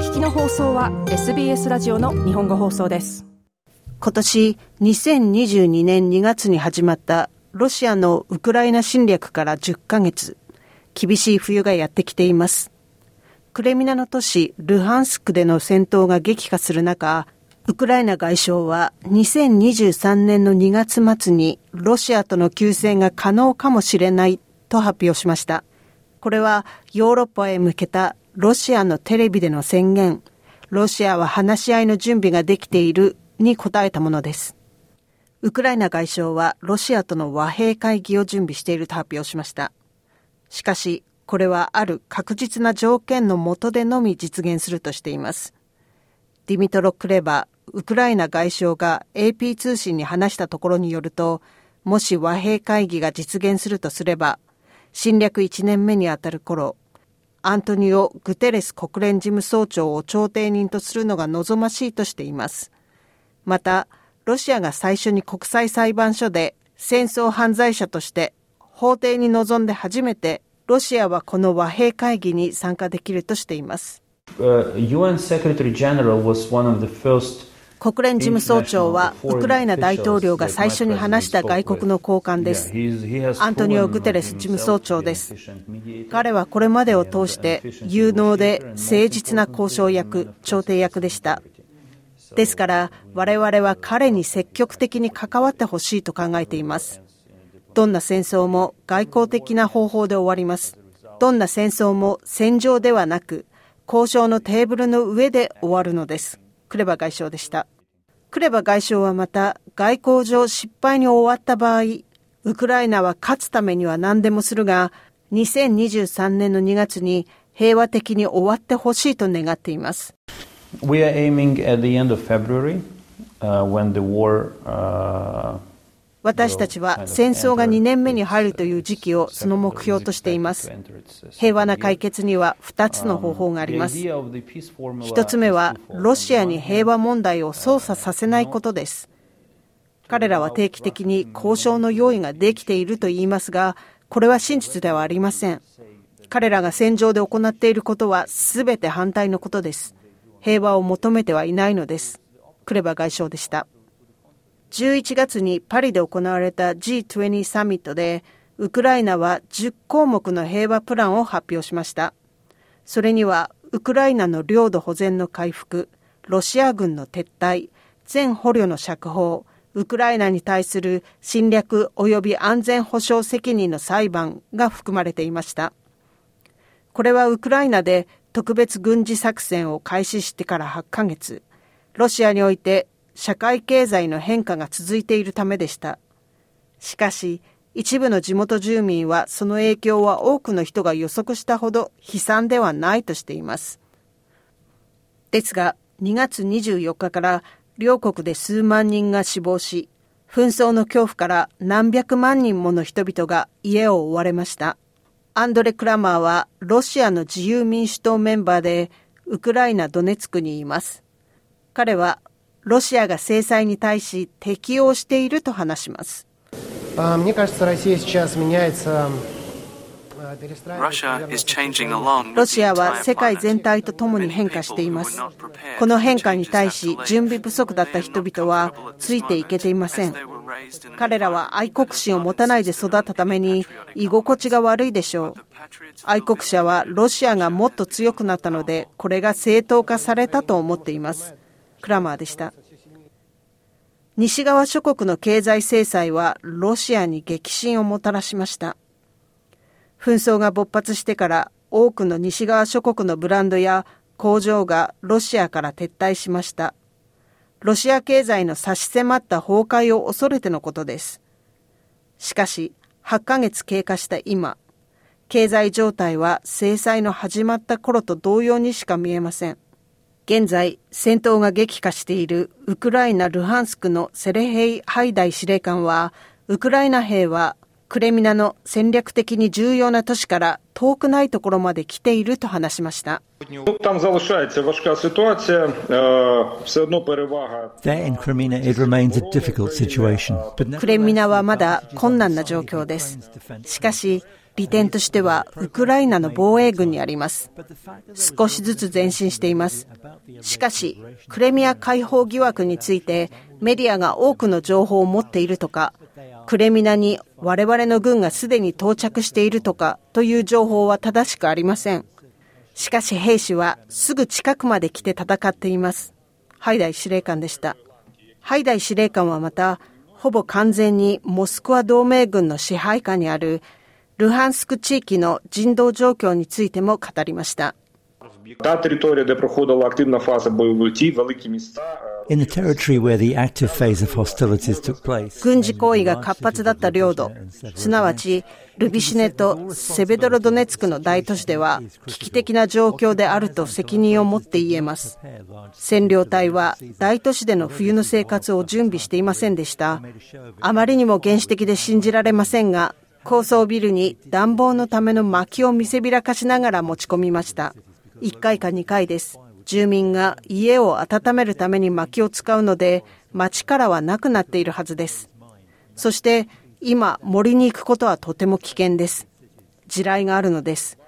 聞きの放送は SBS ラジオの日本語放送です。今年2022年2月に始まったロシアのウクライナ侵略から10ヶ月。厳しい冬がやってきています。クレミナの都市ルハンスクでの戦闘が激化する中ウクライナ外相は2023年の2月末にロシアとの休戦が可能かもしれないと発表しました。これはヨーロッパへ向けたロシアのテレビでの宣言、ロシアは話し合いの準備ができているに答えたものです。ウクライナ外相はロシアとの和平会議を準備していると発表しました。しかし、これはある確実な条件の下でのみ実現するとしています。ディミトロ・クレバ、ウクライナ外相が AP 通信に話したところによると、もし和平会議が実現するとすれば、侵略1年目にあたる頃、アントニオ・グテレス国連事務総長を調停人とするのが望ましいとしています。また、ロシアが最初に国際裁判所で戦争犯罪者として法廷に臨んで初めてロシアはこの和平会議に参加できるとしています。Uh, UN Secretary General was one of the first 国連事務総長はウクライナ大統領が最初に話した外国の高官です。アントニオ・グテレス事務総長です。彼はこれまでを通して有能で誠実な交渉役、調停役でした。ですから我々は彼に積極的に関わってほしいと考えています。どんな戦争も外交的な方法で終わります。どんな戦争も戦場ではなく交渉のテーブルの上で終わるのです。クレバ外相でした。クレバ外相はまた、外交上失敗に終わった場合、ウクライナは勝つためには何でもするが、2023年の2月に平和的に終わってほしいと願っています。We are aiming at the end of February, uh, when the war, uh 私たちは戦争が2年目に入るという時期をその目標としています。平和な解決には2つの方法があります。1つ目はロシアに平和問題を操作させないことです。彼らは定期的に交渉の用意ができていると言いますが、これは真実ではありません。彼らが戦場で行っていることは全て反対のことです。平和を求めてはいないのです。クレバ外相でした。11月にパリで行われた G20 サミットで、ウクライナは10項目の平和プランを発表しました。それには、ウクライナの領土保全の回復、ロシア軍の撤退、全捕虜の釈放、ウクライナに対する侵略及び安全保障責任の裁判が含まれていました。これはウクライナで特別軍事作戦を開始してから8ヶ月、ロシアにおいて社会経済の変化が続いているためでした。しかし、一部の地元住民はその影響は多くの人が予測したほど悲惨ではないとしています。ですが、2月24日から両国で数万人が死亡し、紛争の恐怖から何百万人もの人々が家を追われました。アンドレ・クラマーはロシアの自由民主党メンバーでウクライナ・ドネツクにいます。彼はロシアが制裁に対し適応していると話します。ロシアは世界全体とともに変化しています。この変化に対し準備不足だった人々はついていけていません。彼らは愛国心を持たないで育ったために居心地が悪いでしょう。愛国者はロシアがもっと強くなったのでこれが正当化されたと思っています。クラマーでした。西側諸国の経済制裁はロシアに激震をもたらしました。紛争が勃発してから多くの西側諸国のブランドや工場がロシアから撤退しました。ロシア経済の差し迫った崩壊を恐れてのことです。しかし、8ヶ月経過した今、経済状態は制裁の始まった頃と同様にしか見えません。現在、戦闘が激化しているウクライナ・ルハンスクのセレヘイ・ハイダイ司令官は、ウクライナ兵はクレミナの戦略的に重要な都市から遠くないところまで来ていると話しました。クレミナはまだ困難な状況です。しかし、利点としてはウクライナの防衛軍にあります。少しずつ前進しています。しかしクレミア解放疑惑についてメディアが多くの情報を持っているとかクレミナに我々の軍がすでに到着しているとかという情報は正しくありません。しかし兵士はすぐ近くまで来て戦っています。ハイダイ司令官でした。ハイダイ司令官はまたほぼ完全にモスクワ同盟軍の支配下にあるルハンスク地域の人道状況についても語りました。Та територія, де проходила активна фаза бойових дій, великі міста. 軍事行為が活発だった領土、すなわちルビシネとセベドロドネツクの大都市では危機的な状況であると責任を持って言えます。占領隊は大都市での冬の生活を準備していませんでした。あまりにも原始的で信じられませんが、 高層ビルに暖房のための薪を見せびらかしながら持ち込みました。1回か2回です。住民が家を温めるために薪を使うので、町からはなくなっているはずです。そして今森に行くことはとても危険です。地雷があるのです。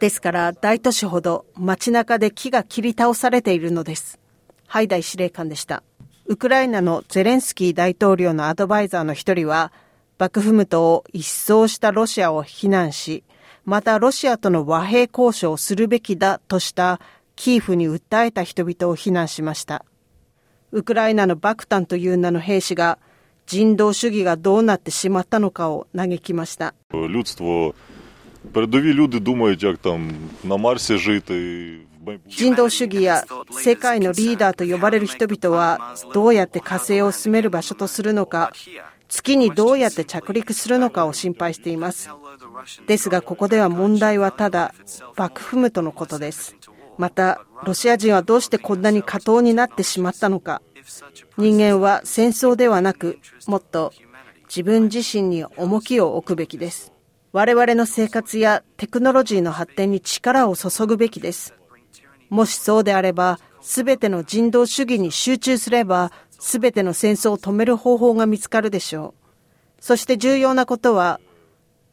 ですから大都市ほど街中で木が切り倒されているのです。ハイダイ司令官でした。ウクライナのゼレンスキー大統領のアドバイザーの一人は、バクフムトを一掃したロシアを非難し、またロシアとの和平交渉をするべきだとしたキーフに訴えた人々を非難しました。ウクライナのバクタンという名の兵士が人道主義がどうなってしまったのかを嘆きました。人道主義や世界のリーダーと呼ばれる人々はどうやって火星を住める場所とするのか、月にどうやって着陸するのかを心配しています。ですがここでは問題はただバクフムトのことです。また、ロシア人はどうしてこんなに過当になってしまったのか。人間は戦争ではなく、もっと自分自身に重きを置くべきです。我々の生活やテクノロジーの発展に力を注ぐべきです。もしそうであれば、すべての人道主義に集中すれば、すべての戦争を止める方法が見つかるでしょう。そして重要なことは、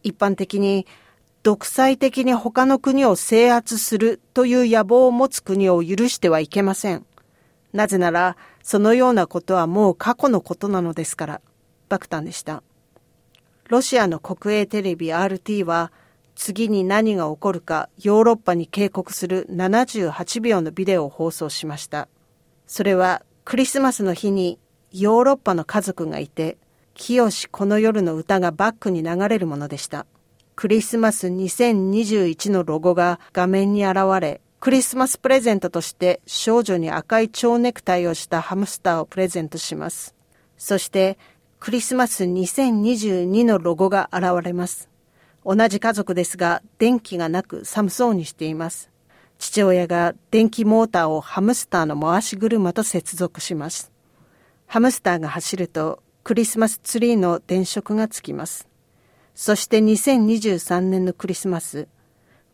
一般的に独裁的に他の国を制圧するという野望を持つ国を許してはいけません。なぜなら、そのようなことはもう過去のことなのですから、バクタンでした。ロシアの国営テレビ RT は、次に何が起こるかヨーロッパに警告する78秒のビデオを放送しました。それはクリスマスの日にヨーロッパの家族がいて、清この夜の歌がバックに流れるものでした。クリスマス2021のロゴが画面に現れ、クリスマスプレゼントとして少女に赤い蝶ネクタイをしたハムスターをプレゼントします。そしてクリスマス2022のロゴが現れます。同じ家族ですが電気がなく寒そうにしています。父親が電気モーターをハムスターの回し車と接続します。ハムスターが走るとクリスマスツリーの電飾がつきます。そして2023年のクリスマス、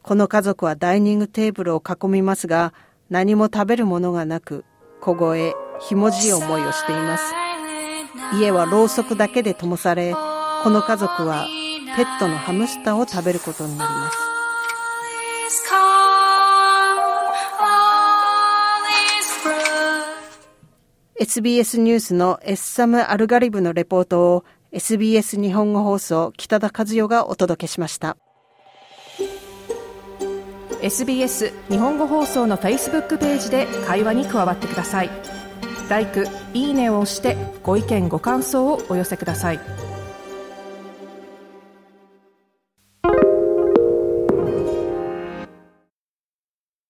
この家族はダイニングテーブルを囲みますが、何も食べるものがなく、小声、ひもじい思いをしています。家はろうそくだけで灯され、この家族はペットのハムスターを食べることになります。SBS ニュースのエッサム・アルガリブのレポートを SBS 日本語放送北田和代がお届けしました。SBS 日本語放送の Facebook ページで会話に加わってください。l i いいねを押してご意見ご感想をお寄せください。